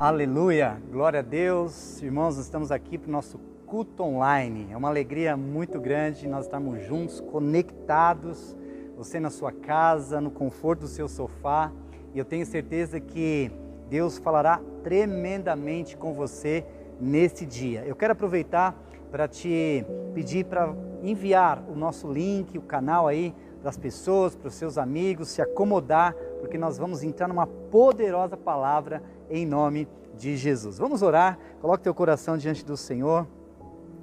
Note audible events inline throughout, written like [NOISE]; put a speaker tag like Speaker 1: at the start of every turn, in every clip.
Speaker 1: Aleluia, glória a Deus. Irmãos, estamos aqui para o nosso culto online. É uma alegria muito grande nós estarmos juntos, conectados, você na sua casa, no conforto do seu sofá. E eu tenho certeza que Deus falará tremendamente com você nesse dia. Eu quero aproveitar para te pedir para enviar o nosso link, o canal aí para as pessoas, para os seus amigos, se acomodar, porque nós vamos entrar numa poderosa palavra em nome de Jesus. Vamos orar, coloque teu coração diante do Senhor.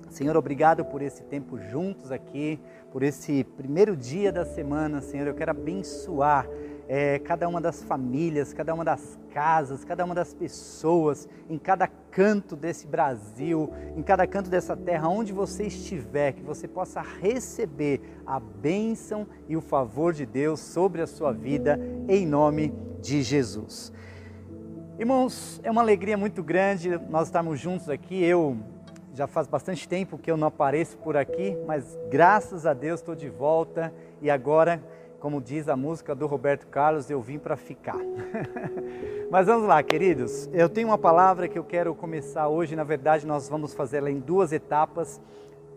Speaker 1: Senhor, obrigado por esse tempo juntos aqui, por esse primeiro dia da semana, Senhor. Eu quero abençoar é, cada uma das famílias, cada uma das casas, cada uma das pessoas, em cada canto desse Brasil, em cada canto dessa terra, onde você estiver, que você possa receber a bênção e o favor de Deus sobre a sua vida, em nome de Jesus. Irmãos, é uma alegria muito grande nós estarmos juntos aqui. Eu já faz bastante tempo que eu não apareço por aqui, mas graças a Deus estou de volta e agora, como diz a música do Roberto Carlos, eu vim para ficar. [LAUGHS] mas vamos lá, queridos. Eu tenho uma palavra que eu quero começar hoje. Na verdade, nós vamos fazer ela em duas etapas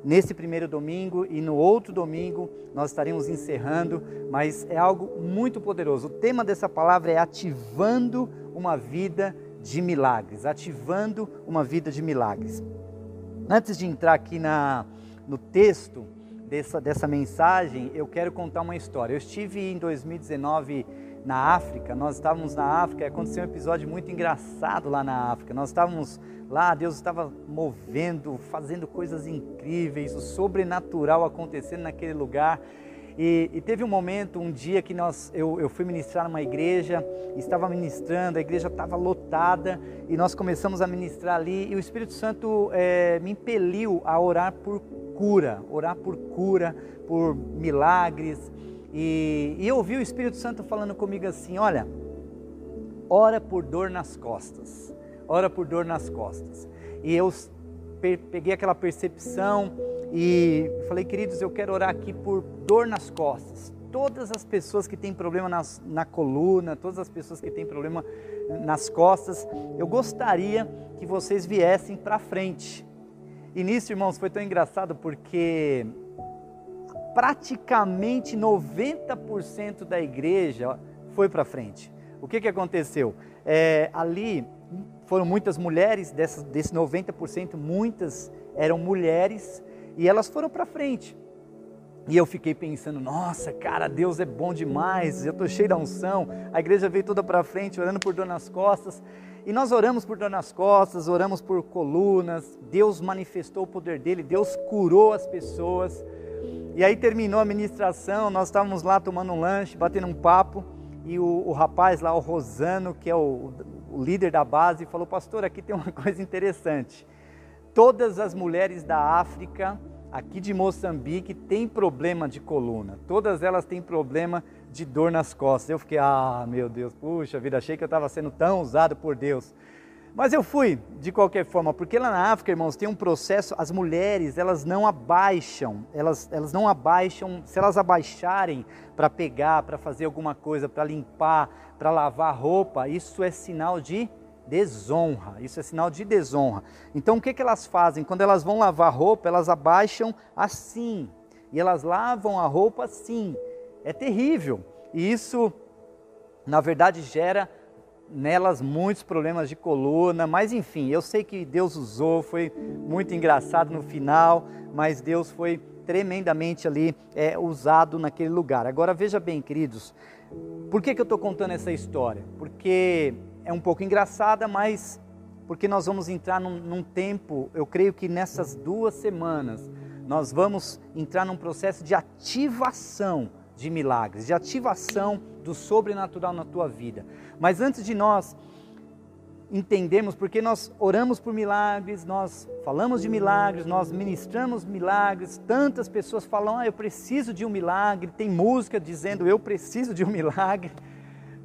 Speaker 1: nesse primeiro domingo e no outro domingo nós estaremos encerrando, mas é algo muito poderoso. O tema dessa palavra é ativando uma vida de milagres, ativando uma vida de milagres. Antes de entrar aqui na, no texto dessa, dessa mensagem, eu quero contar uma história. Eu estive em 2019 na África, nós estávamos na África aconteceu um episódio muito engraçado lá na África. Nós estávamos lá, Deus estava movendo, fazendo coisas incríveis, o sobrenatural acontecendo naquele lugar. E, e, teve um momento, um dia que nós, eu, eu fui ministrar numa igreja, estava ministrando, a igreja estava lotada e nós começamos a ministrar ali e o Espírito Santo é, me impeliu a orar por cura, orar por cura, por milagres. E, e eu ouvi o Espírito Santo falando comigo assim: olha, ora por dor nas costas, ora por dor nas costas. E eu peguei aquela percepção e falei, queridos, eu quero orar aqui por dor nas costas. Todas as pessoas que têm problema nas, na coluna, todas as pessoas que têm problema nas costas, eu gostaria que vocês viessem para frente. E nisso, irmãos, foi tão engraçado porque praticamente 90% da igreja foi para frente. O que, que aconteceu? É, ali foram muitas mulheres, dessas, desse 90%, muitas eram mulheres e elas foram para frente. E eu fiquei pensando, nossa, cara, Deus é bom demais, eu estou cheio da unção. A igreja veio toda para frente, orando por dor nas costas. E nós oramos por dor nas costas, oramos por colunas. Deus manifestou o poder dele, Deus curou as pessoas. E aí terminou a ministração, nós estávamos lá tomando um lanche, batendo um papo. E o, o rapaz lá, o Rosano, que é o, o líder da base, falou: Pastor, aqui tem uma [LAUGHS] coisa interessante todas as mulheres da África, aqui de Moçambique, têm problema de coluna. Todas elas têm problema de dor nas costas. Eu fiquei, ah, meu Deus, puxa vida, achei que eu estava sendo tão usado por Deus. Mas eu fui, de qualquer forma, porque lá na África, irmãos, tem um processo, as mulheres, elas não abaixam, elas, elas não abaixam, se elas abaixarem para pegar, para fazer alguma coisa, para limpar, para lavar roupa, isso é sinal de desonra. Isso é sinal de desonra. Então o que, que elas fazem? Quando elas vão lavar roupa, elas abaixam assim. E elas lavam a roupa assim. É terrível. E isso, na verdade, gera nelas muitos problemas de coluna, mas enfim, eu sei que Deus usou, foi muito engraçado no final, mas Deus foi tremendamente ali é, usado naquele lugar. Agora veja bem, queridos, por que, que eu estou contando essa história? Porque é um pouco engraçada, mas porque nós vamos entrar num, num, tempo, eu creio que nessas duas semanas, nós vamos entrar num processo de ativação de milagres, de ativação do sobrenatural na tua vida. Mas antes de nós entendermos, porque nós oramos por milagres, nós falamos de milagres, nós ministramos milagres, tantas pessoas falam, ah, eu preciso de um milagre, tem música dizendo, eu preciso de um milagre.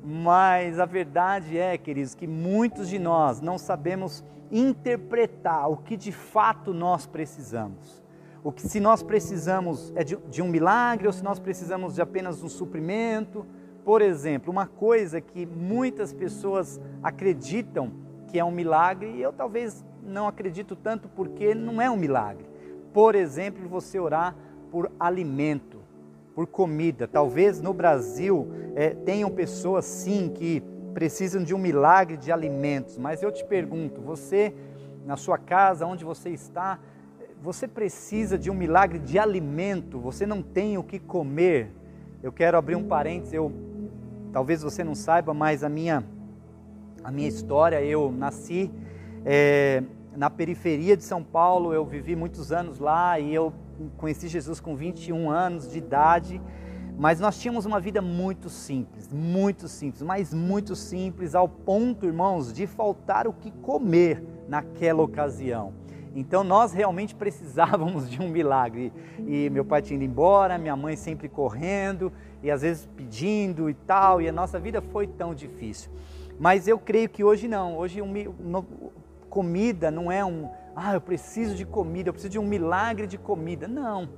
Speaker 1: Mas a verdade é, queridos, que muitos de nós não sabemos interpretar o que de fato nós precisamos. O que se nós precisamos é de, de um milagre ou se nós precisamos de apenas um suprimento. Por exemplo, uma coisa que muitas pessoas acreditam que é um milagre e eu talvez não acredito tanto porque não é um milagre. Por exemplo, você orar por alimento, por comida. Talvez no Brasil é, tenham pessoas sim que precisam de um milagre de alimentos, mas eu te pergunto, você na sua casa, onde você está, você precisa de um milagre de alimento, você não tem o que comer. Eu quero abrir um parênteses, eu talvez você não saiba, mas a minha a minha história, eu nasci é, na periferia de São Paulo, eu vivi muitos anos lá e eu conheci Jesus com 21 anos de idade. Mas nós tínhamos uma vida muito simples, muito simples, mas muito simples, ao ponto, irmãos, de faltar o que comer naquela ocasião. Então nós realmente [LAUGHS] precisávamos de um milagre. E meu pai tinha ido embora, minha mãe sempre correndo e às vezes pedindo e tal, e a nossa vida foi tão difícil. Mas eu creio que hoje não. Hoje um, no, comida não é um, ah, eu preciso de comida, eu preciso de um milagre de comida. Não.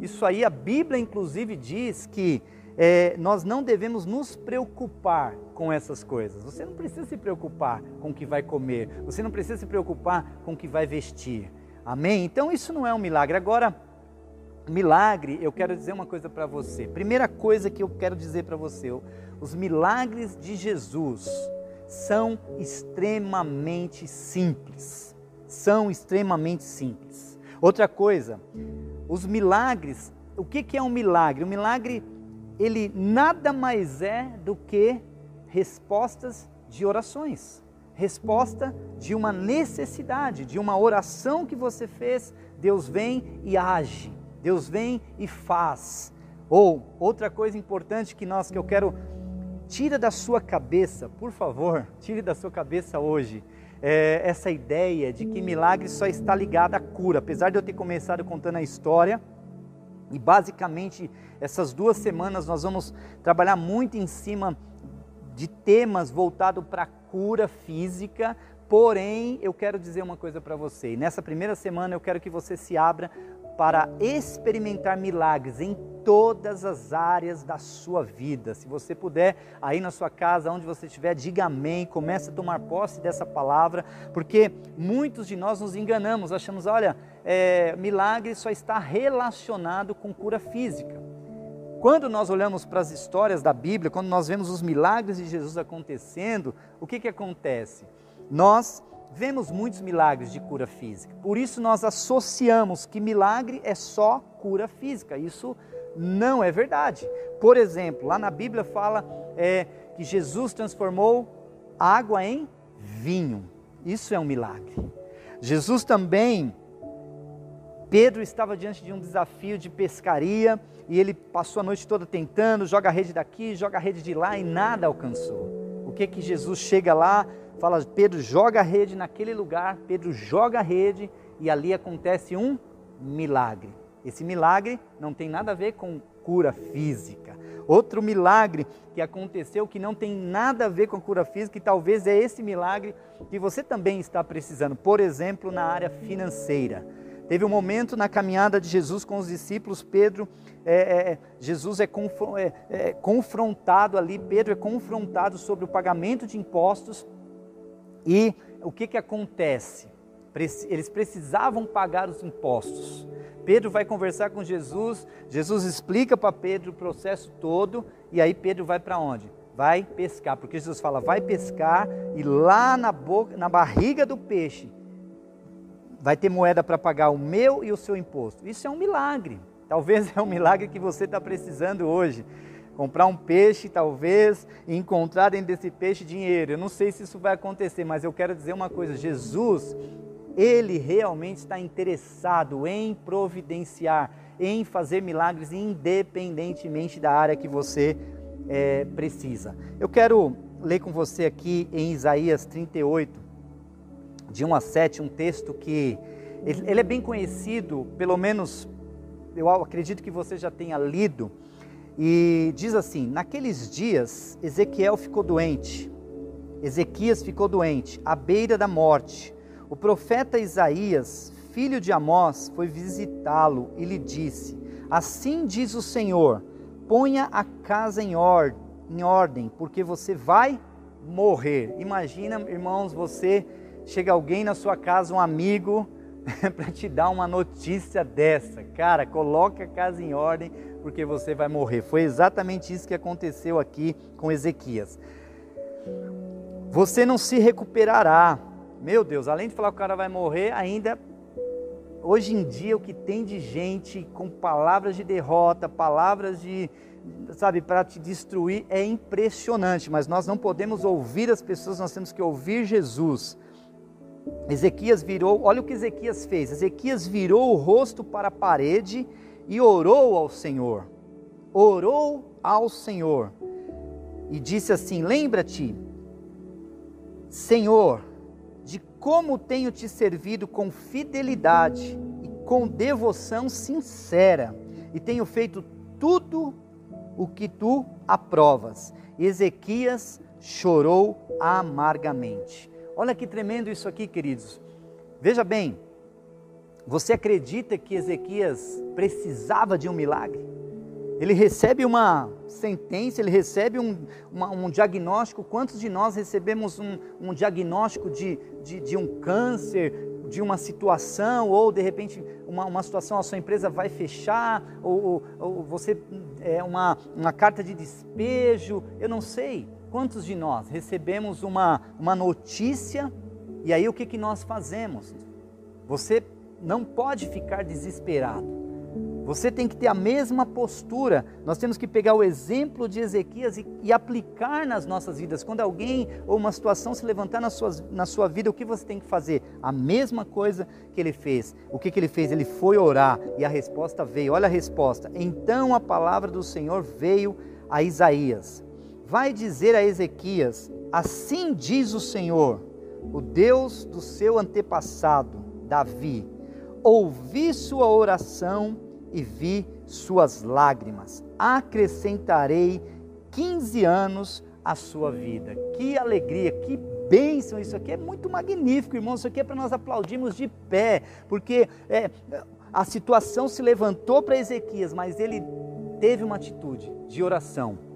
Speaker 1: Isso aí a Bíblia inclusive diz que é, nós não devemos nos preocupar com essas coisas. Você não precisa se preocupar com o que vai comer, você não precisa se preocupar com o que vai vestir. Amém? Então isso não é um milagre. Agora, milagre, eu quero dizer uma coisa para você. Primeira coisa que eu quero dizer para você: os milagres de Jesus são extremamente simples. São extremamente simples. Outra coisa, os milagres, o que, é um milagre? O milagre ele nada mais é do que respostas de orações, resposta de uma necessidade, de uma oração que você fez, Deus vem e age, Deus vem e faz. Ou outra coisa importante que nós que eu quero tira da sua cabeça, por favor, [LAUGHS] tire da sua cabeça hoje é, essa ideia de que milagre só está ligado à cura. Apesar de eu ter começado contando a história, e basicamente, essas duas semanas nós vamos trabalhar muito em cima de temas voltados para a cura física, Porém, eu quero dizer uma coisa para você. nessa primeira semana eu quero que você se abra para experimentar milagres em todas as áreas da sua vida. Se você puder, aí na sua casa, onde você estiver, diga amém, comece a tomar posse dessa palavra, porque muitos de nós nos enganamos, achamos, olha, é, milagre só está relacionado com cura física. Quando nós olhamos para as histórias da Bíblia, quando nós vemos os milagres de Jesus acontecendo, o que, que acontece? Nós vemos muitos milagres de cura física. Por isso nós associamos que milagre é só cura física. Isso não é verdade. Por exemplo, lá na Bíblia fala é, que Jesus transformou água em vinho. Isso é um milagre. Jesus também, Pedro estava diante de um desafio de pescaria e ele passou a noite toda tentando, joga a rede daqui, joga a rede de lá e nada alcançou. O que que Jesus chega lá? fala, Pedro joga a rede naquele lugar, Pedro joga a rede e ali acontece um milagre. Esse milagre não tem nada a ver com cura física. Outro milagre que aconteceu que não tem nada a ver com cura física e talvez é esse milagre que você também está precisando, por exemplo, na área financeira. Teve um momento na caminhada de Jesus com os discípulos, Pedro, é, é, é Jesus é, é, é confrontado ali, Pedro é confrontado sobre o pagamento de impostos e o que, que acontece? Eles precisavam pagar os impostos. Pedro vai conversar com Jesus, Jesus explica para Pedro o processo todo, e aí Pedro vai para onde? Vai pescar, porque Jesus fala, vai pescar, e lá na boca, na barriga do peixe, vai ter moeda para pagar o meu e o seu imposto. Isso é um milagre. Talvez é um milagre que você está precisando hoje comprar um peixe, talvez, e encontrar dentro desse peixe dinheiro. Eu não sei se isso vai acontecer, mas eu quero dizer uma coisa: Jesus, ele realmente está interessado em providenciar, em fazer milagres, independentemente da área que você é, precisa. Eu quero ler com você aqui em Isaías 38, de 1 a 7, um texto que ele é bem conhecido, pelo menos eu acredito que você já tenha lido e diz assim: Naqueles dias, Ezequiel ficou doente, Ezequias ficou doente, à beira da morte. O profeta Isaías, filho de Amós, foi visitá-lo e lhe disse: Assim diz o Senhor: ponha a casa em, or em ordem, porque você vai morrer. Imagina, irmãos, você chega alguém na sua casa, um amigo, [LAUGHS] para te dar uma notícia dessa. Cara, coloque a casa em ordem, porque você vai morrer. Foi exatamente isso que aconteceu aqui com Ezequias. Você não se recuperará. Meu Deus, além de falar que o cara vai morrer, ainda hoje em dia o que tem de gente com palavras de derrota, palavras de, sabe, para te destruir é impressionante, mas nós não podemos ouvir as pessoas, nós temos que ouvir Jesus. Ezequias virou, olha o que Ezequias fez. Ezequias virou o rosto para a parede e orou ao Senhor. Orou ao Senhor e disse assim: Lembra-te, Senhor, como tenho te servido com fidelidade e com devoção sincera, e tenho feito tudo o que tu aprovas. Ezequias chorou amargamente. Olha que tremendo isso aqui, queridos. Veja bem, você acredita que Ezequias precisava de um milagre? Ele recebe uma sentença, ele recebe um, uma, um diagnóstico. Quantos de nós recebemos um, um diagnóstico de, de, de, um câncer, de uma situação, ou de repente uma, uma situação, a sua empresa vai fechar, ou, ou, ou você é uma, uma carta de despejo, eu não sei. Quantos de nós recebemos uma, uma notícia e aí o que, que nós fazemos? Você não pode ficar desesperado. Você tem que ter a mesma postura. Nós temos que pegar o exemplo de Ezequias e, e, aplicar nas nossas vidas. Quando alguém ou uma situação se levantar na sua, na sua vida, o que você tem que fazer? A mesma coisa que ele fez. O que, que ele fez? Ele foi orar e a resposta veio. Olha a resposta. Então a palavra do Senhor veio a Isaías vai dizer a Ezequias: Assim diz o Senhor, o Deus do seu antepassado, Davi: Ouvi sua oração e vi suas lágrimas. Acrescentarei 15 anos à sua vida. Que alegria, que bênção! Isso aqui é muito magnífico, irmão. Isso aqui é para nós aplaudirmos de pé, porque é, a situação se levantou para Ezequias, mas ele teve uma atitude de oração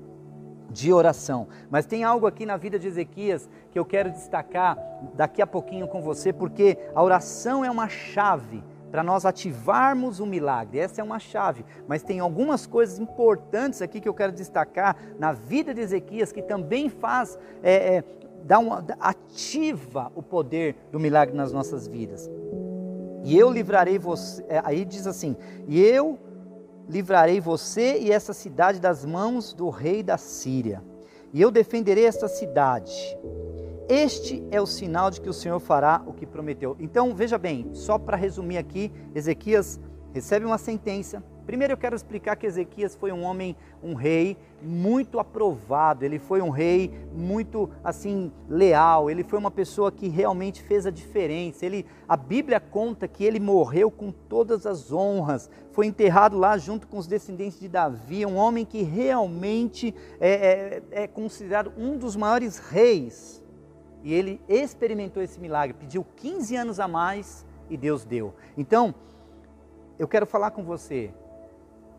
Speaker 1: de oração. Mas tem algo aqui na vida de Ezequias que eu quero destacar daqui a pouquinho com você, porque a oração é uma chave para nós ativarmos o milagre. Essa é uma chave, mas tem algumas coisas importantes aqui que eu quero destacar na vida de Ezequias que também faz é, é, dá uma, ativa o poder do milagre nas nossas vidas. E eu livrarei você. É, aí diz assim: e eu livrarei você e essa cidade das mãos do rei da Síria, e eu defenderei esta cidade. Este é o sinal de que o Senhor fará o que prometeu. Então, veja bem, só para resumir aqui, Ezequias recebe uma sentença, Primeiro eu quero explicar que Ezequias foi um homem, um rei muito aprovado, ele foi um rei muito assim leal, ele foi uma pessoa que realmente fez a diferença. Ele, a Bíblia conta que ele morreu com todas as honras, foi enterrado lá junto com os descendentes de Davi, um homem que realmente é, é, é considerado um dos maiores reis. E ele experimentou esse milagre, pediu 15 anos a mais e Deus deu. Então, eu quero falar com você,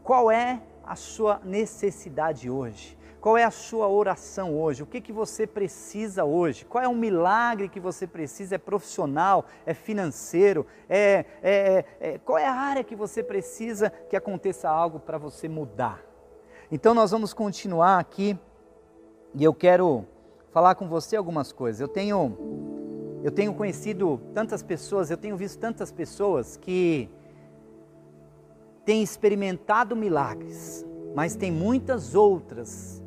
Speaker 1: qual é a sua necessidade hoje? Qual é a sua oração hoje? O que, que você precisa hoje? Qual é o milagre que você precisa? É profissional? É financeiro? É, é, é qual é a área que você precisa que aconteça algo para você mudar? Então nós vamos continuar aqui e eu quero falar com você algumas coisas. Eu tenho, eu tenho conhecido tantas pessoas, eu tenho visto tantas pessoas que tem experimentado milagres, mas tem muitas outras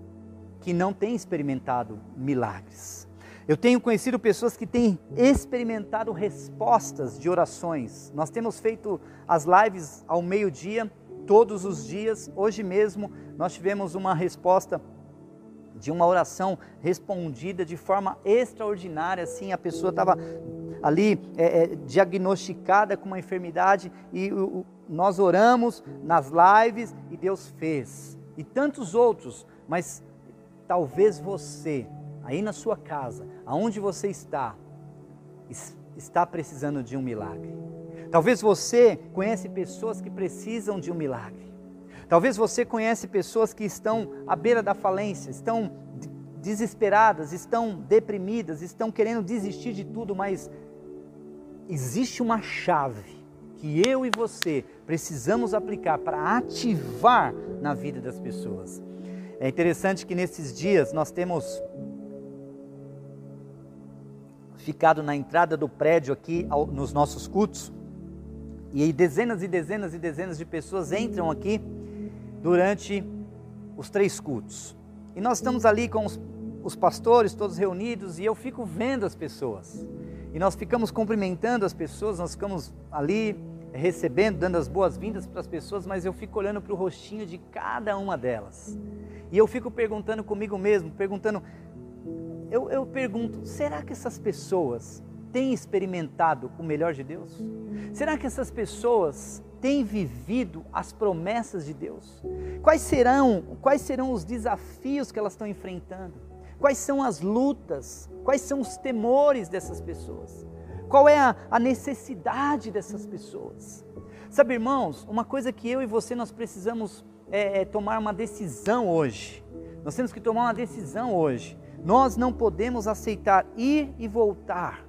Speaker 1: que não têm experimentado milagres. Eu tenho conhecido pessoas que têm experimentado respostas de orações. Nós temos feito as lives ao meio-dia, todos os dias. Hoje mesmo nós tivemos uma resposta de uma oração respondida de forma extraordinária. Assim, a pessoa estava ali é, é, diagnosticada com uma enfermidade e o, nós oramos nas lives e Deus fez. E tantos outros, mas talvez você, aí na sua casa, aonde você está, está precisando de um milagre. Talvez você conhece pessoas que precisam de um milagre. Talvez você conhece pessoas que estão à beira da falência, estão desesperadas, estão deprimidas, estão querendo desistir de tudo, mas existe uma chave que eu e você precisamos aplicar para ativar na vida das pessoas. É interessante que nesses dias nós temos ficado na entrada do prédio aqui nos nossos cultos e dezenas e dezenas e dezenas de pessoas entram aqui durante os três cultos. E nós estamos ali com os, os pastores todos reunidos e eu fico vendo as pessoas. E nós ficamos cumprimentando as pessoas, nós ficamos ali recebendo, dando as boas-vindas para as pessoas, mas eu fico olhando para o rostinho de cada uma delas. E eu fico perguntando comigo mesmo, perguntando, eu, eu pergunto, será que essas pessoas têm experimentado o melhor de Deus? Será que essas pessoas têm vivido as promessas de Deus? Quais serão, quais serão os desafios que elas estão enfrentando? Quais são as lutas? Quais são os temores dessas pessoas? Qual é a, a necessidade dessas pessoas? Sabe, irmãos, uma coisa que eu e você nós precisamos é, é tomar uma decisão hoje. Nós temos que tomar uma decisão hoje. Nós não podemos aceitar ir e voltar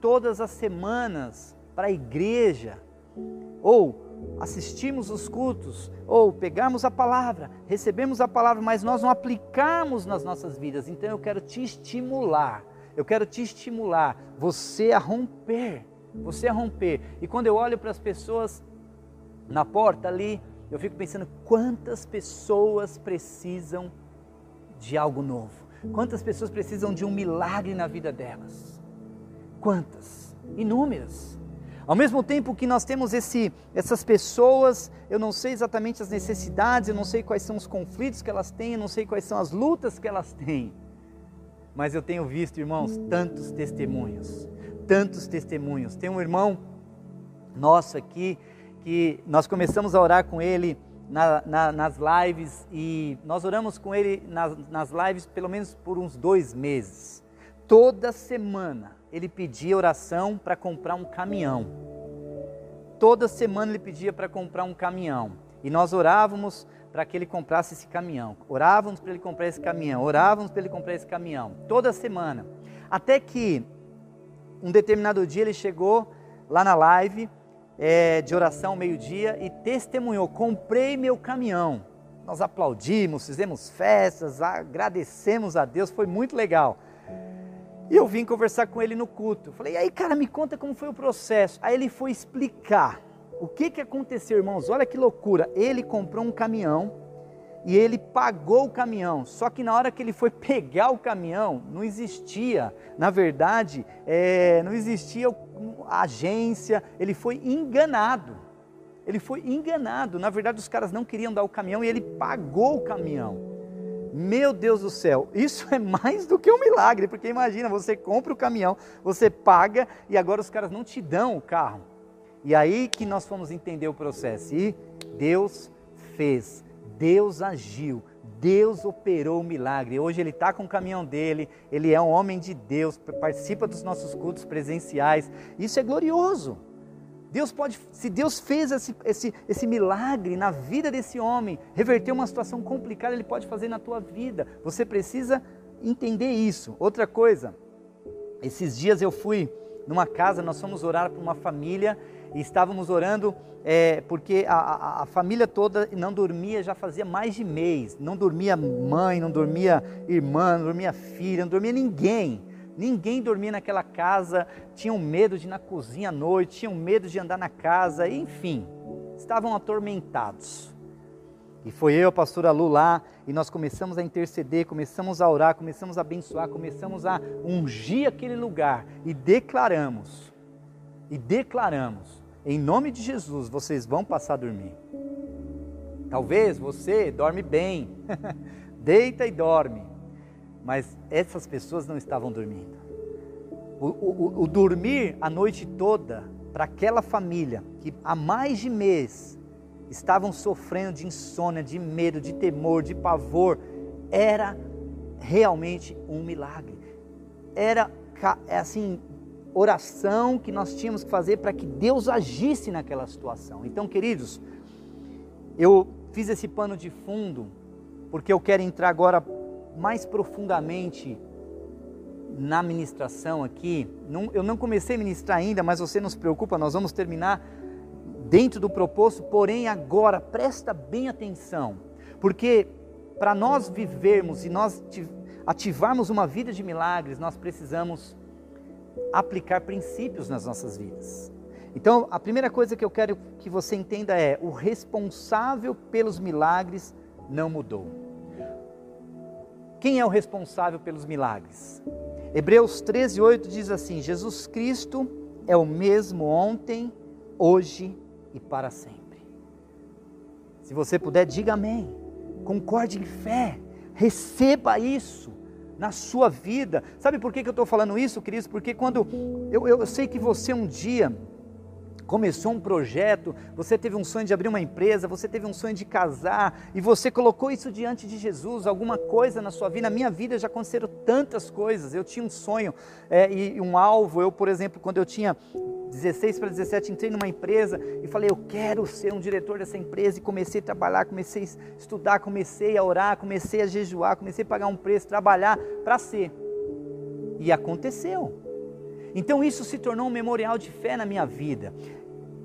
Speaker 1: todas as semanas para a igreja, ou assistimos os cultos, ou pegamos a palavra, recebemos a palavra, mas nós não aplicamos nas nossas vidas. Então eu quero te estimular, eu quero te estimular, você a romper, você a romper. E quando eu olho para as pessoas na porta ali, eu fico pensando quantas pessoas precisam de algo novo, quantas pessoas precisam de um milagre na vida delas. Quantas? Inúmeras. Ao mesmo tempo que nós temos esse, essas pessoas, eu não sei exatamente as necessidades, eu não sei quais são os conflitos que elas têm, eu não sei quais são as lutas que elas têm. Mas eu tenho visto, irmãos, tantos testemunhos, tantos testemunhos. Tem um irmão nosso aqui que nós começamos a orar com ele na, na, nas lives e nós oramos com ele nas, nas lives pelo menos por uns dois meses. Toda semana ele pedia oração para comprar um caminhão. Toda semana ele pedia para comprar um caminhão. E nós orávamos para que ele comprasse esse caminhão. Orávamos para ele comprar esse caminhão. Orávamos para ele comprar esse caminhão. Toda semana. Até que um determinado dia ele chegou lá na live é, de oração, meio-dia, e testemunhou: comprei meu caminhão. Nós aplaudimos, fizemos festas, agradecemos a Deus, foi muito legal. E eu vim conversar com ele no culto. Falei, e aí, cara, me conta como foi o processo. Aí ele foi explicar o que, que aconteceu, irmãos. Olha que loucura. Ele comprou um caminhão e ele pagou o caminhão. Só que na hora que ele foi [LAUGHS] pegar o caminhão, não existia, na verdade, é, não existia agência. Ele foi enganado. Ele foi enganado. Na verdade, os caras não queriam dar o caminhão e ele pagou o caminhão. Meu Deus do céu, isso é mais do que um milagre, porque imagina, você compra o caminhão, você paga e agora os caras não te dão o carro. E aí que nós fomos entender o processo. E Deus fez, Deus agiu, Deus operou o milagre. Hoje ele está com o caminhão dele, ele é um homem de Deus, participa dos nossos cultos presenciais. Isso é glorioso. Deus pode, se Deus fez esse, esse, esse milagre na vida desse homem, reverter uma situação complicada, Ele pode fazer na tua vida. Você precisa entender isso. Outra coisa, esses dias eu fui numa casa, nós fomos orar para uma família e estávamos orando é, porque a, a, a, família toda não dormia já fazia mais de mês. Não dormia mãe, não dormia irmã, não dormia filha, não dormia ninguém. Ninguém dormia naquela casa, tinham medo de ir na cozinha à noite, tinham medo de andar na casa, enfim, estavam atormentados. E foi eu, a pastora Lu lá, e nós começamos a interceder, começamos a orar, começamos a abençoar, começamos a ungir aquele lugar e declaramos, e declaramos, em nome de Jesus, vocês vão passar a dormir. Talvez você dorme bem, [LAUGHS] deita e dorme, mas essas pessoas não estavam dormindo. O, o, o dormir a noite toda para aquela família que há mais de mês estavam sofrendo de insônia, de medo, de temor, de pavor, era realmente um milagre. Era é assim, oração que nós tínhamos que fazer para que Deus agisse naquela situação. Então, queridos, eu fiz esse pano de fundo porque eu quero entrar agora mais profundamente na ministração aqui. Não, eu não comecei a ministrar ainda, mas você não se preocupa, nós vamos terminar dentro do proposto. Porém, agora presta bem atenção, porque para nós vivermos e nós ativarmos uma vida de milagres, nós precisamos aplicar princípios nas nossas vidas. Então, a primeira coisa que eu quero que você entenda é: o responsável pelos milagres não mudou. Quem é o responsável pelos milagres? Hebreus 13, 8 diz assim: Jesus Cristo é o mesmo ontem, hoje e para sempre. Se você puder, diga amém. Concorde em fé. Receba isso na sua vida. Sabe por que, eu estou falando isso, queridos? Porque quando eu, eu sei que você um dia começou um projeto, você teve um sonho de abrir uma empresa, você teve um sonho de casar e você colocou isso diante de Jesus, alguma coisa na sua vida. Na minha vida já aconteceram tantas coisas. Eu tinha um sonho é, e um alvo. Eu, por exemplo, quando eu tinha 16 para 17, entrei numa empresa e falei, eu quero ser um diretor dessa empresa e comecei a trabalhar, comecei a estudar, comecei a orar, comecei a jejuar, comecei a pagar um preço, trabalhar para ser. E aconteceu. Então isso se tornou um memorial de fé na minha vida.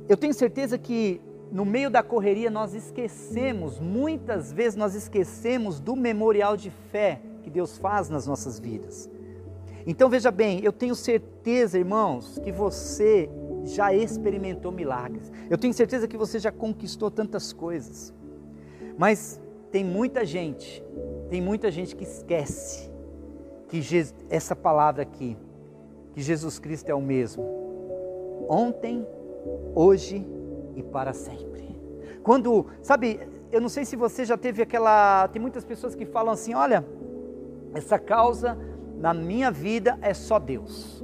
Speaker 1: Eu tenho certeza que no meio da correria nós esquecemos, muitas vezes nós esquecemos do memorial de fé que Deus faz nas nossas vidas. Então veja bem, eu tenho certeza, irmãos, que você já experimentou milagres. Eu tenho certeza que você já conquistou tantas coisas. Mas tem muita gente, tem muita gente que esquece que essa palavra aqui, que Jesus Cristo é o mesmo. Ontem, hoje e para sempre. Quando, sabe, eu não sei se você já teve aquela. Tem muitas pessoas que falam assim: olha, essa causa na minha vida é só Deus.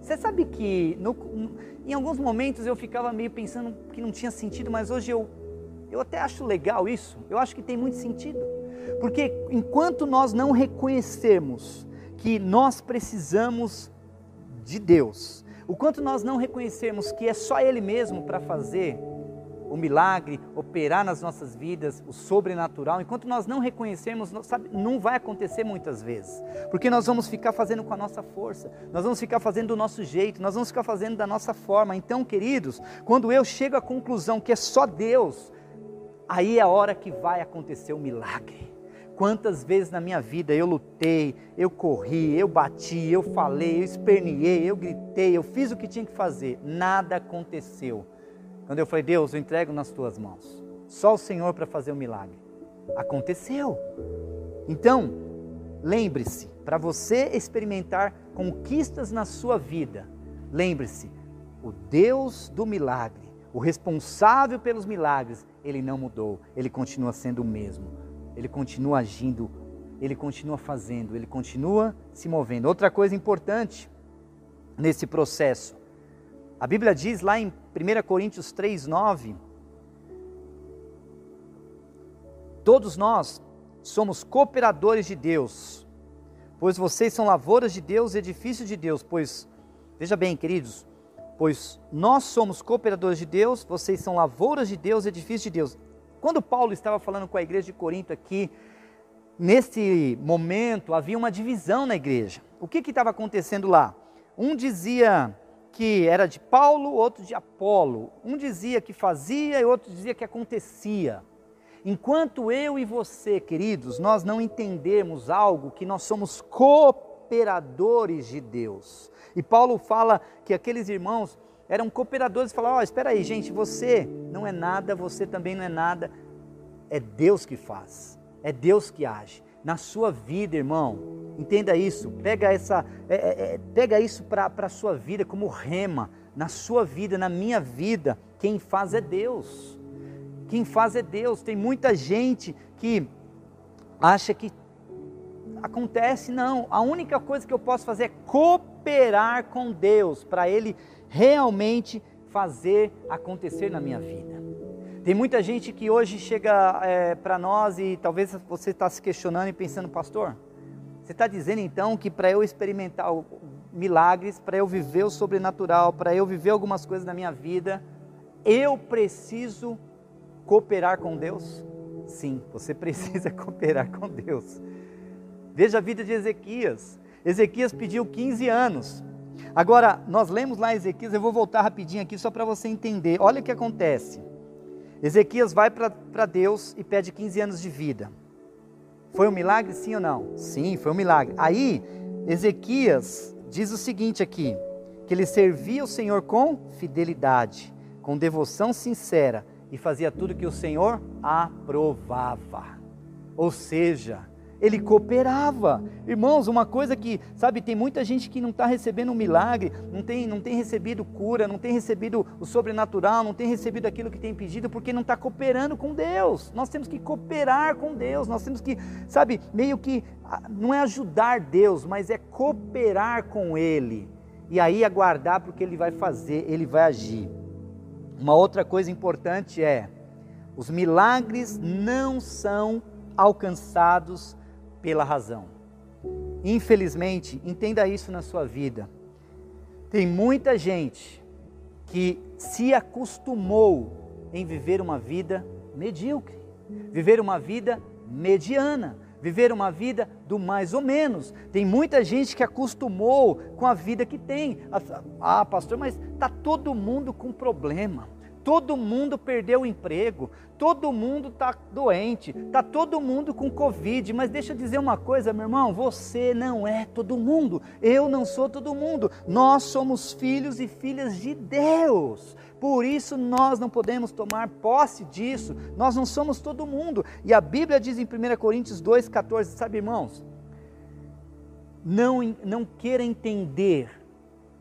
Speaker 1: Você sabe que no, em alguns momentos eu ficava meio pensando que não tinha sentido, mas hoje eu, eu até acho legal isso. Eu acho que tem muito sentido. Porque enquanto nós não reconhecermos que nós precisamos de Deus, o quanto nós não reconhecemos que é só Ele mesmo para fazer o milagre, operar nas nossas vidas, o sobrenatural, enquanto nós não reconhecermos, sabe, não vai acontecer muitas vezes, porque nós vamos ficar fazendo com a nossa força, nós vamos ficar fazendo do nosso jeito, nós vamos ficar fazendo da nossa forma. Então, queridos, quando eu chego à conclusão que é só Deus, aí é a hora que vai acontecer o milagre. Quantas vezes na minha vida eu lutei, eu corri, eu bati, eu falei, eu esperneei, eu gritei, eu fiz o que tinha que fazer, nada aconteceu. Quando eu falei, Deus, eu entrego nas tuas mãos, só o Senhor para fazer o milagre. Aconteceu. Então, lembre-se, para você experimentar conquistas na sua vida, lembre-se, o Deus do milagre, o responsável pelos milagres, ele não mudou, ele continua sendo o mesmo ele continua agindo, ele continua fazendo, ele continua se movendo. Outra coisa importante nesse processo, a Bíblia diz lá em 1 Coríntios 3, 9: Todos nós somos cooperadores de Deus, pois vocês são lavouras de Deus, edifício de Deus. Pois, veja bem, queridos, pois nós somos cooperadores de Deus, vocês são lavouras de Deus, edifício de Deus. Quando Paulo estava falando com a igreja de Corinto aqui, nesse momento havia uma divisão na igreja. O que estava acontecendo lá? Um dizia que era de Paulo, outro de Apolo. Um dizia que fazia e outro dizia que acontecia. Enquanto eu e você, queridos, nós não entendemos algo que nós somos cooperadores de Deus. E Paulo fala que aqueles irmãos eram cooperadores, falavam, ó, oh, espera aí, gente, você não é nada, você também não é nada. É Deus que faz, é Deus que age. Na sua vida, irmão, entenda isso, pega, essa, é, é, é pega isso para a sua vida como rema. Na sua vida, na minha vida, quem faz é Deus. Quem faz é Deus. Tem muita gente que acha que acontece, não. A única coisa que eu posso fazer é cooperar com Deus para Ele realmente fazer acontecer na minha vida. Tem muita gente que hoje chega é, para nós e talvez você está se questionando e pensando, pastor, você está dizendo então que para eu experimentar milagres, para eu viver o sobrenatural, para eu viver algumas coisas na minha vida, eu preciso cooperar com Deus? Sim, você [LAUGHS] precisa cooperar com Deus. Veja a vida de Ezequias. Ezequias pediu 15 anos. Agora, nós lemos lá Ezequias, eu vou voltar rapidinho aqui só para você entender. Olha o que acontece. Ezequias vai para Deus e pede 15 anos de vida. Foi um milagre, sim ou não? Sim, foi um milagre. Aí, Ezequias diz o seguinte aqui: que ele servia o Senhor com fidelidade, com devoção sincera e fazia tudo que o Senhor aprovava. Ou seja, ele cooperava. Irmãos, uma coisa que, sabe, tem muita gente que não está recebendo um milagre, não tem, não tem recebido cura, não tem recebido o sobrenatural, não tem recebido aquilo que tem pedido, porque não está cooperando com Deus. Nós temos que cooperar com Deus, nós temos que, sabe, meio que, não é ajudar Deus, mas é cooperar com Ele. E aí aguardar porque Ele vai fazer, Ele vai agir. Uma outra coisa importante é, os milagres não são alcançados pela razão. Infelizmente, entenda isso na sua vida. Tem muita gente que se acostumou em viver uma vida medíocre, viver uma vida mediana, viver uma vida do mais ou menos. Tem muita gente que acostumou com a vida que tem. Ah, pastor, mas está todo mundo com problema. Todo mundo perdeu o emprego, todo mundo está doente, está todo mundo com Covid. Mas deixa eu dizer uma coisa, meu irmão: você não é todo mundo, eu não sou todo mundo. Nós somos filhos e filhas de Deus. Por isso nós não podemos tomar posse disso. Nós não somos todo mundo. E a Bíblia diz em 1 Coríntios 2,14: sabe, irmãos, não, não queira entender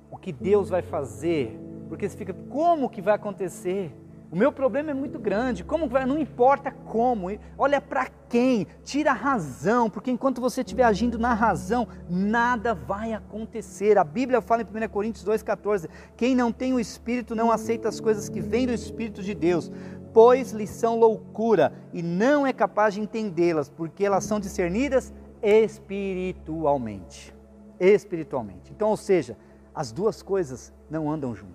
Speaker 1: o que Deus vai fazer porque você fica, como que vai acontecer? O meu problema é muito grande, como vai? Não importa como, olha para quem, tira a razão, porque enquanto você estiver agindo na razão, nada vai acontecer. A Bíblia fala em 1 Coríntios 2,14: quem não tem o Espírito não aceita as coisas que vêm do Espírito de Deus, pois lhes são loucura e não é capaz de entendê-las, porque elas são discernidas espiritualmente. Espiritualmente. Então, ou seja, as duas coisas não andam juntas.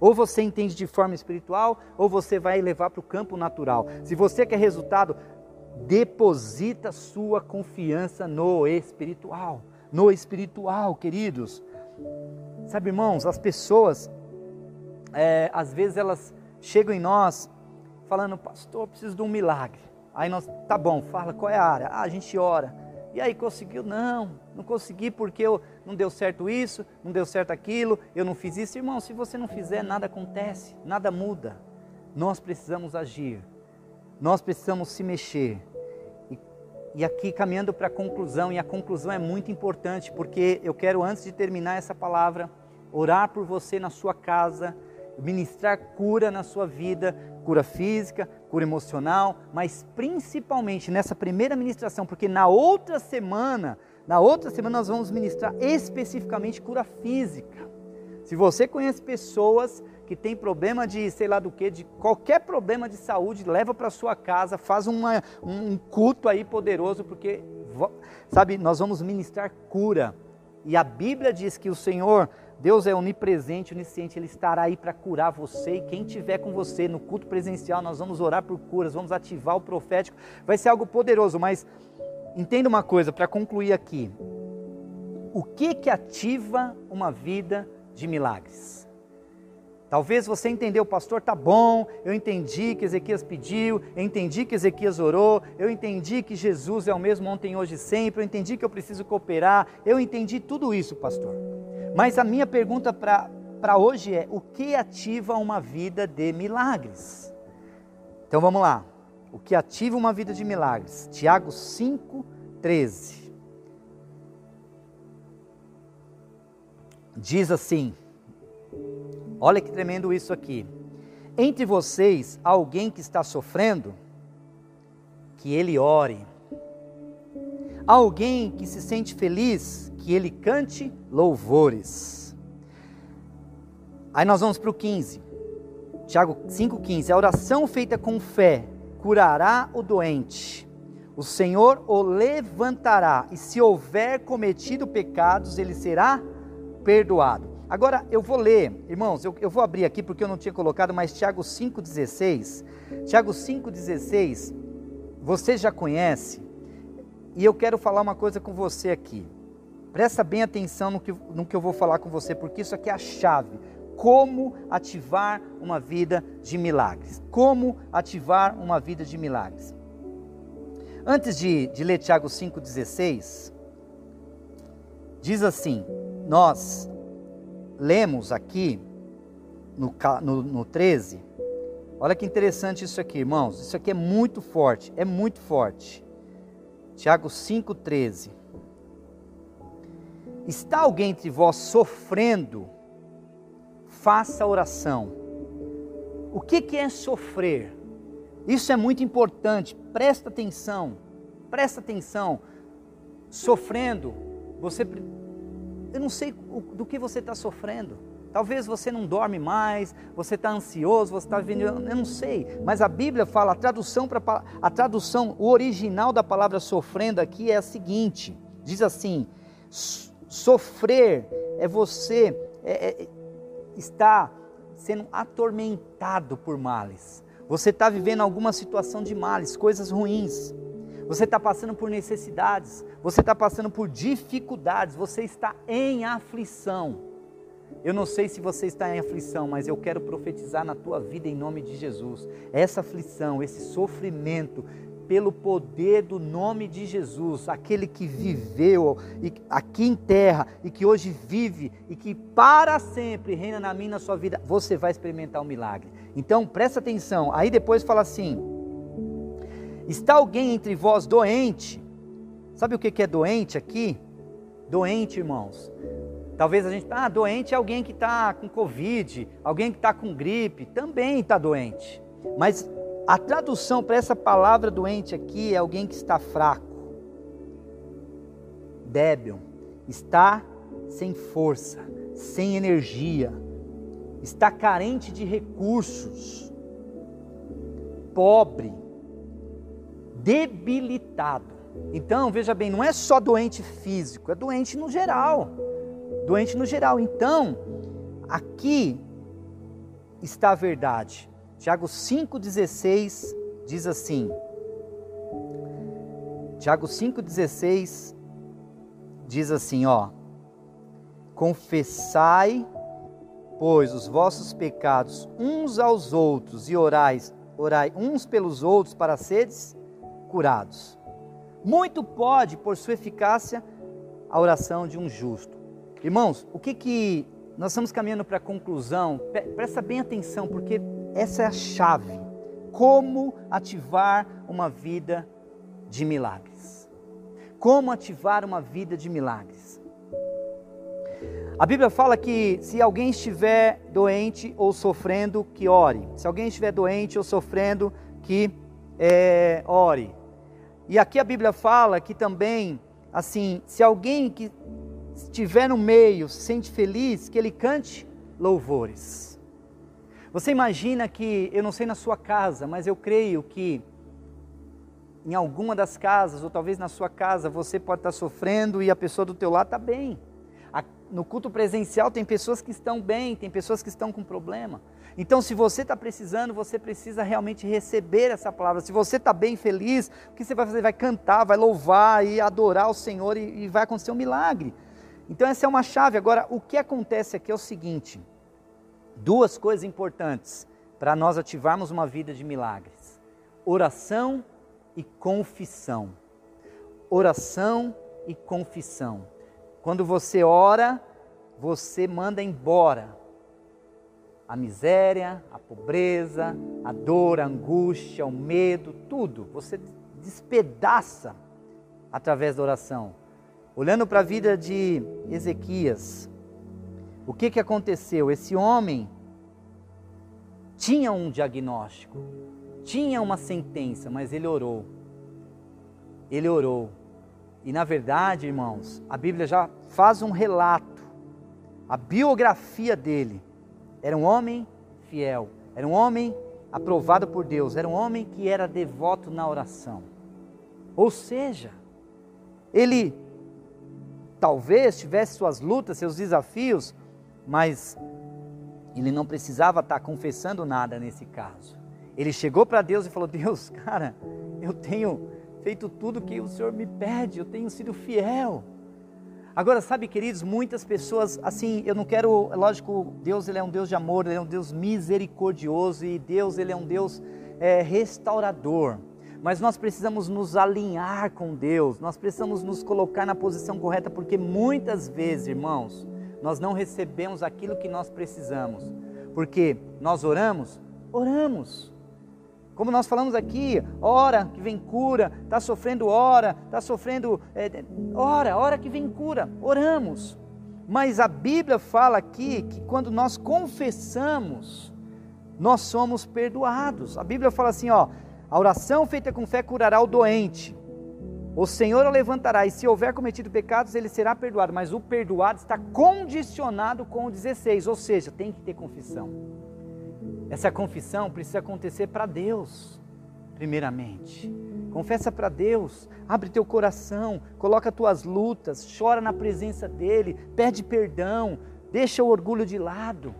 Speaker 1: Ou você entende de forma espiritual, ou você vai levar para o campo natural. Se você quer resultado, deposita sua confiança no espiritual. No espiritual, queridos. Sabe, irmãos, as pessoas, é, às vezes elas chegam em nós falando, pastor, preciso de um milagre. Aí nós, tá bom, fala qual é a área. Ah, a gente ora. E aí conseguiu? Não, não consegui porque eu não deu certo isso, não deu certo aquilo, eu não fiz isso. Irmão, se você não fizer, nada acontece, nada muda. Nós precisamos agir, nós precisamos se mexer. E, e aqui caminhando para a conclusão, e a conclusão é muito importante, porque eu quero, antes de terminar essa palavra, orar por você na sua casa, ministrar cura na sua vida, cura física, cura emocional, mas principalmente nessa primeira ministração, porque na outra semana, na outra semana nós vamos ministrar especificamente cura física. Se você conhece pessoas que têm problema de, sei lá do que, de qualquer problema de saúde, leva para sua casa, faz uma, um culto aí poderoso, porque, sabe, nós vamos ministrar cura. E a Bíblia diz que o Senhor Deus é onipresente, onisciente, Ele estará aí para curar você e quem tiver com você no culto presencial, nós vamos orar por curas, vamos ativar o profético, vai ser algo poderoso, mas entenda uma coisa para concluir aqui. O que que ativa uma vida de milagres? Talvez você entendeu, pastor, tá bom, eu entendi que Ezequias pediu, eu entendi que Ezequias orou, eu entendi que Jesus é o mesmo ontem, hoje e sempre, eu entendi que eu preciso cooperar, eu entendi tudo isso, pastor. Mas a minha pergunta para hoje é: o que ativa uma vida de milagres? Então vamos lá. O que ativa uma vida de milagres? Tiago 5, 13. Diz assim: olha que tremendo isso aqui. Entre vocês, alguém que está sofrendo, que ele ore. Alguém que se sente feliz, que ele cante louvores. Aí nós vamos para o 15. Tiago 5,15. A oração feita com fé curará o doente. O Senhor o levantará, e se houver cometido pecados, ele será perdoado. Agora eu vou ler, irmãos, eu, eu vou abrir aqui porque eu não tinha colocado, mas Tiago 5,16. Tiago 5,16, você já conhece, E eu quero falar uma coisa com você aqui. Presta bem atenção no que, no que eu vou falar com você, porque isso aqui é a chave. Como ativar uma vida de milagres. Como ativar uma vida de milagres. Antes de, de ler Tiago 5,16, diz assim: Nós lemos aqui no, no, no 13. Olha que interessante isso aqui, irmãos. Isso aqui é muito forte, é muito forte. Tiago 5,13. Está alguém entre vós sofrendo? Faça oração. O que, é sofrer? Isso é muito importante, presta atenção, presta atenção. Sofrendo, você. Eu não sei do que você está sofrendo. Talvez você não dorme mais, você está ansioso, você está vivendo, eu não sei. Mas a Bíblia fala, a tradução para a tradução, o original da palavra sofrendo aqui é a seguinte: diz assim, Sofrer é você é, é, estar sendo atormentado por males. Você está vivendo alguma situação de males, coisas ruins. Você está passando por necessidades. Você está passando por dificuldades. Você está em aflição. Eu não sei se você está em aflição, mas eu quero profetizar na tua vida em nome de Jesus. Essa aflição, esse sofrimento pelo poder do nome de Jesus, aquele que viveu aqui em terra e que hoje vive e que para sempre reina na minha na sua vida, você vai experimentar um milagre. Então presta atenção. Aí depois fala assim: Está alguém entre vós doente? Sabe o que é doente aqui? Doente, irmãos. Talvez a gente, ah, doente é alguém que está com Covid, alguém que está com gripe, também está doente. Mas a tradução para essa palavra doente aqui é alguém que está fraco, débil, está sem força, sem energia, está carente de recursos, pobre, debilitado. Então, veja bem, não é só doente físico, é doente no geral. Doente no geral. Então, aqui está a verdade. Tiago 5,16 diz assim. Tiago 5,16 diz assim, ó. Confessai, pois, os vossos pecados uns aos outros e orais, orai uns pelos outros para seres curados. Muito pode, por sua eficácia, a oração de um justo. Irmãos, o que que nós estamos caminhando para a conclusão? Presta bem atenção, porque essa é a chave. Como ativar uma vida de milagres? Como ativar uma vida de milagres? A Bíblia fala que se alguém estiver doente ou sofrendo, que ore. Se alguém estiver doente ou sofrendo, que é, ore. E aqui a Bíblia fala que também, assim, se alguém que estiver no meio se sente feliz, que ele cante louvores. Você imagina que, eu não sei na sua casa, mas eu creio que em alguma das casas, ou talvez na sua casa, você pode estar sofrendo e a pessoa do teu lado está bem. No culto presencial tem pessoas que estão bem, tem pessoas que estão com problema. Então, se você está precisando, você precisa realmente receber essa palavra. Se você está bem, feliz, o que você vai fazer? Vai cantar, vai louvar e adorar o Senhor e, e vai acontecer um milagre. Então, essa é uma chave. Agora, o que acontece aqui é o seguinte: duas coisas importantes para nós ativarmos uma vida de milagres: oração e confissão. Oração e confissão. Quando você ora, você manda embora a miséria, a pobreza, a dor, a angústia, o medo, tudo. Você despedaça através da oração. Olhando para a vida de Ezequias, o que, que aconteceu? Esse homem tinha um diagnóstico, tinha uma sentença, mas ele orou. Ele orou. E na verdade, irmãos, a Bíblia já faz um relato, a biografia dele. Era um homem fiel, era um homem aprovado por Deus, era um homem que era devoto na oração. Ou seja, ele talvez tivesse suas lutas, seus desafios, mas ele não precisava estar confessando nada nesse caso. Ele chegou para Deus e falou: Deus, cara, eu tenho feito tudo que o Senhor me pede, eu tenho sido fiel. Agora, sabe, queridos, muitas pessoas, assim, eu não quero, é lógico, Deus ele é um Deus de amor, ele é um Deus misericordioso e Deus ele é um Deus é, restaurador. Mas nós precisamos nos alinhar com Deus, nós precisamos nos colocar na posição correta, porque muitas vezes, irmãos, nós não recebemos aquilo que nós precisamos. Porque nós oramos, oramos, como nós falamos aqui, hora que vem cura, está sofrendo hora, está sofrendo é, hora, hora que vem cura, oramos. Mas a Bíblia fala aqui que quando nós confessamos, nós somos perdoados. A Bíblia fala assim, ó, a oração feita com fé curará o doente. O Senhor o levantará, e se houver cometido pecados, ele será perdoado. Mas o perdoado está condicionado com o 16, ou seja, tem que ter confissão. Essa confissão precisa acontecer para Deus, primeiramente. Confessa para Deus, abre teu coração, coloca tuas lutas, chora na presença dEle, pede perdão, deixa o orgulho de lado.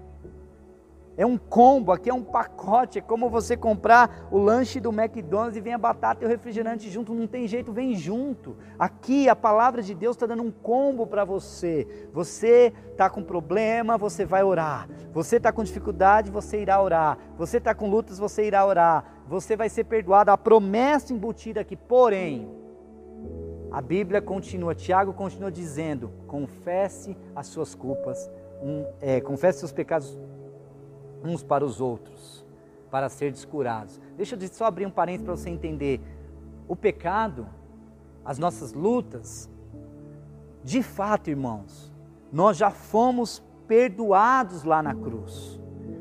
Speaker 1: É um combo, aqui é um pacote, é como você comprar o lanche do McDonald's e vem a batata e o refrigerante junto, não tem jeito, vem junto. Aqui a palavra de Deus está dando um combo para você. Você está com problema, você vai orar. Você está com dificuldade, você irá orar. Você está com lutas, você irá orar. Você vai ser perdoado. A promessa embutida aqui, porém, a Bíblia continua, Tiago continua dizendo: confesse as suas culpas, um, é, confesse seus pecados uns para os outros, para ser descurados. Deixa eu só abrir um parênteses para você entender. O pecado, as nossas lutas, de fato, irmãos, nós já fomos perdoados lá na cruz.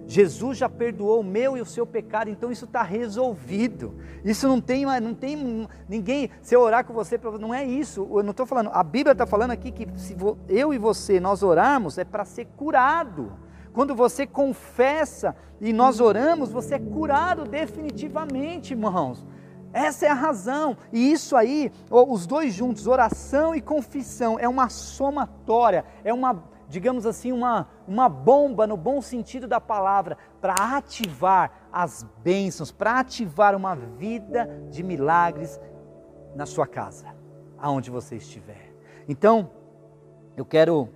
Speaker 1: Jesus já perdoou o meu e o seu pecado, então isso está resolvido. Isso não tem, não tem ninguém. Se eu orar com você, não é isso. Eu não estou falando. A Bíblia está falando aqui que se eu e você nós orarmos é para ser curado. Quando você confessa e nós oramos, você é curado definitivamente, irmãos. Essa é a razão. E isso aí, os dois juntos, oração e confissão, é uma somatória, é uma, digamos assim, uma, uma bomba no bom sentido da palavra, para ativar as bênçãos, para ativar uma vida de milagres na sua casa, aonde você estiver. Então, eu quero,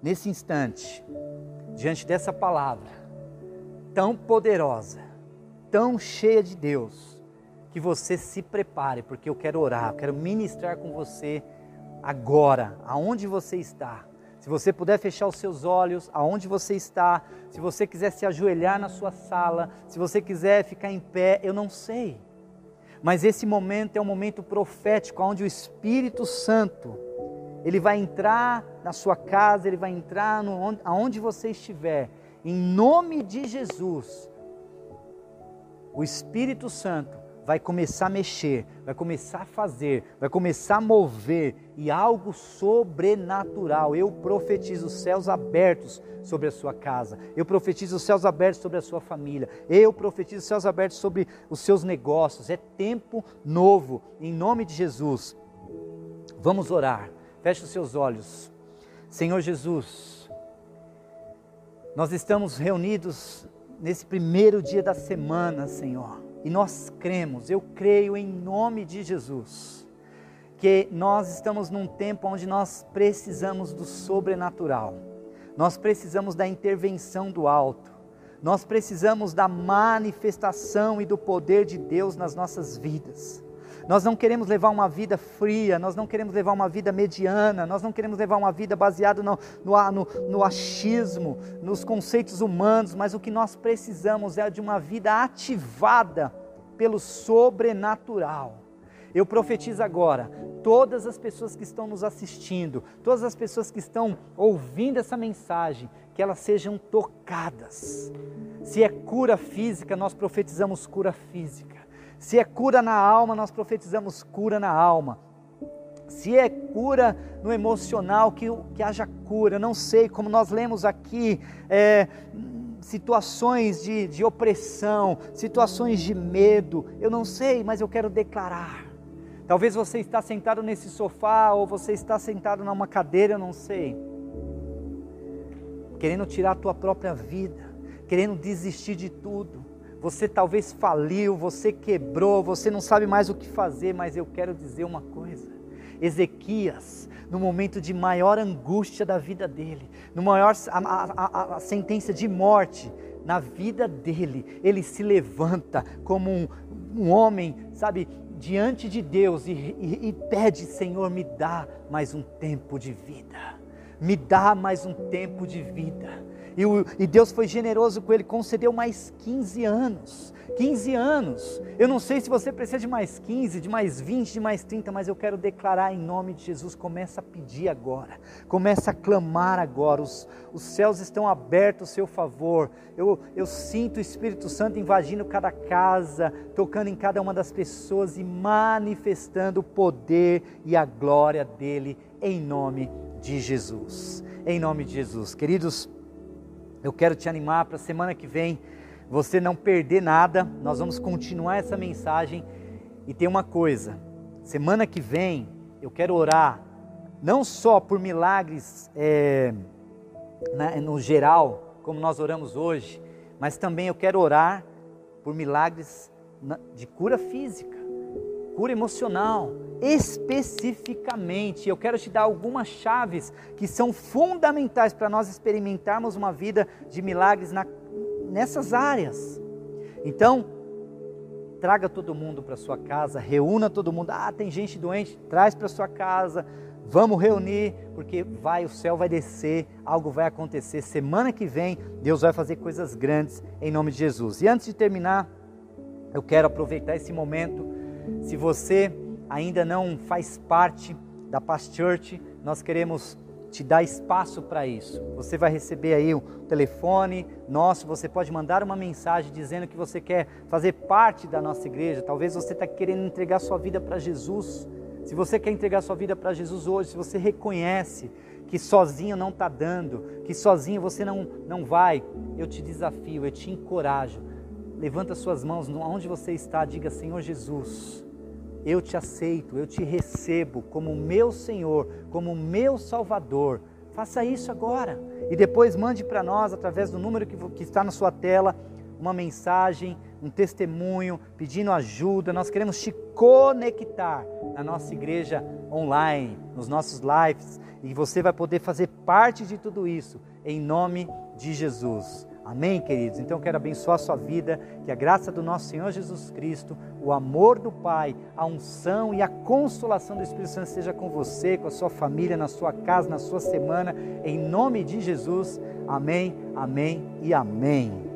Speaker 1: nesse instante, diante dessa palavra tão poderosa, tão cheia de Deus, que você se prepare, porque eu quero orar, eu quero ministrar com você agora, aonde você está. Se você puder fechar os seus olhos, aonde você está, se você quiser se ajoelhar na sua sala, se você quiser ficar em pé, eu não sei. Mas esse momento é um momento profético, onde o Espírito Santo ele vai entrar na sua casa, ele vai entrar no, aonde você estiver. Em nome de Jesus, o Espírito Santo vai começar a mexer, vai começar a fazer, vai começar a mover e algo sobrenatural. Eu profetizo os céus abertos sobre a sua casa. Eu profetizo os céus abertos sobre a sua família. Eu profetizo os céus abertos sobre os seus negócios. É tempo novo em nome de Jesus. Vamos orar. Feche os seus olhos. Senhor Jesus, nós estamos reunidos nesse primeiro dia da semana, Senhor, e nós cremos, eu creio em nome de Jesus, que nós estamos num tempo onde nós precisamos do sobrenatural, nós precisamos da intervenção do alto, nós precisamos da manifestação e do poder de Deus nas nossas vidas. Nós não queremos levar uma vida fria, nós não queremos levar uma vida mediana, nós não queremos levar uma vida baseada no, no, no, no achismo, nos conceitos humanos, mas o que nós precisamos é de uma vida ativada pelo sobrenatural. Eu profetizo agora, todas as pessoas que estão nos assistindo, todas as pessoas que estão ouvindo essa mensagem, que elas sejam tocadas. Se é cura física, nós profetizamos cura física. Se é cura na alma, nós profetizamos cura na alma. Se é cura no emocional, que, que haja cura. Não sei, como nós lemos aqui, é, situações de, de opressão, situações de medo. Eu não sei, mas eu quero declarar. Talvez você está sentado nesse sofá ou você está sentado numa cadeira, eu não sei. Querendo tirar a tua própria vida, querendo desistir de tudo você talvez faliu, você quebrou, você não sabe mais o que fazer, mas eu quero dizer uma coisa. Ezequias, no momento de maior angústia da vida dele, no maior a, a, a, sentença de morte na vida dele, ele se levanta como um, um homem, sabe, diante de Deus e, e, e pede: Senhor, me dá mais um tempo de vida, me dá mais um tempo de vida. E, o, e Deus foi generoso com ele, concedeu mais 15 anos. 15 anos. Eu não sei se você precisa de mais 15, de mais 20, de mais 30, mas eu quero declarar em nome de Jesus. Começa a pedir agora, começa a clamar agora. Os, os céus estão abertos ao seu favor. Eu, eu sinto o Espírito Santo invadindo cada casa, tocando em cada uma das pessoas e manifestando o poder e a glória dele em nome de Jesus. Em nome de Jesus. Queridos, eu quero te animar para a semana que vem você não perder nada. Nós vamos continuar essa mensagem e tem uma coisa: semana que vem eu quero orar não só por milagres é, na, no geral, como nós oramos hoje, mas também eu quero orar por milagres de cura física, cura emocional, especificamente. Eu quero te dar algumas chaves que são fundamentais para nós experimentarmos uma vida de milagres na, nessas áreas. Então, traga todo mundo para sua casa, reúna todo mundo. Ah, tem gente doente, traz para sua casa. Vamos reunir, porque vai, o céu vai descer, algo vai acontecer. Semana que vem, Deus vai fazer coisas grandes em nome de Jesus. E antes de terminar, eu quero aproveitar esse momento. Se você ainda não faz parte da Past Church, nós queremos te dar espaço para isso. Você vai receber aí o telefone nosso, você pode mandar uma mensagem dizendo que você quer fazer parte da nossa igreja. Talvez você está querendo entregar sua vida para Jesus. Se você quer entregar sua vida para Jesus hoje, se você reconhece que sozinho não está dando, que sozinho você não, não vai, eu te desafio, eu te encorajo. Levanta suas mãos onde você está, diga Senhor Jesus eu te aceito, eu te recebo como meu Senhor, como meu Salvador. Faça isso agora e depois mande para nós, através do número que, que está na sua tela, uma mensagem, um testemunho, pedindo ajuda. Nós queremos te conectar na nossa igreja online, nos nossos lives, e você vai poder fazer parte de tudo isso, em nome de Jesus. Amém, queridos? Então eu quero abençoar a sua vida, que a graça do nosso Senhor Jesus Cristo, o amor do Pai, a unção e a consolação do Espírito Santo esteja com você, com a sua família, na sua casa, na sua semana, em nome de Jesus. Amém, amém e amém.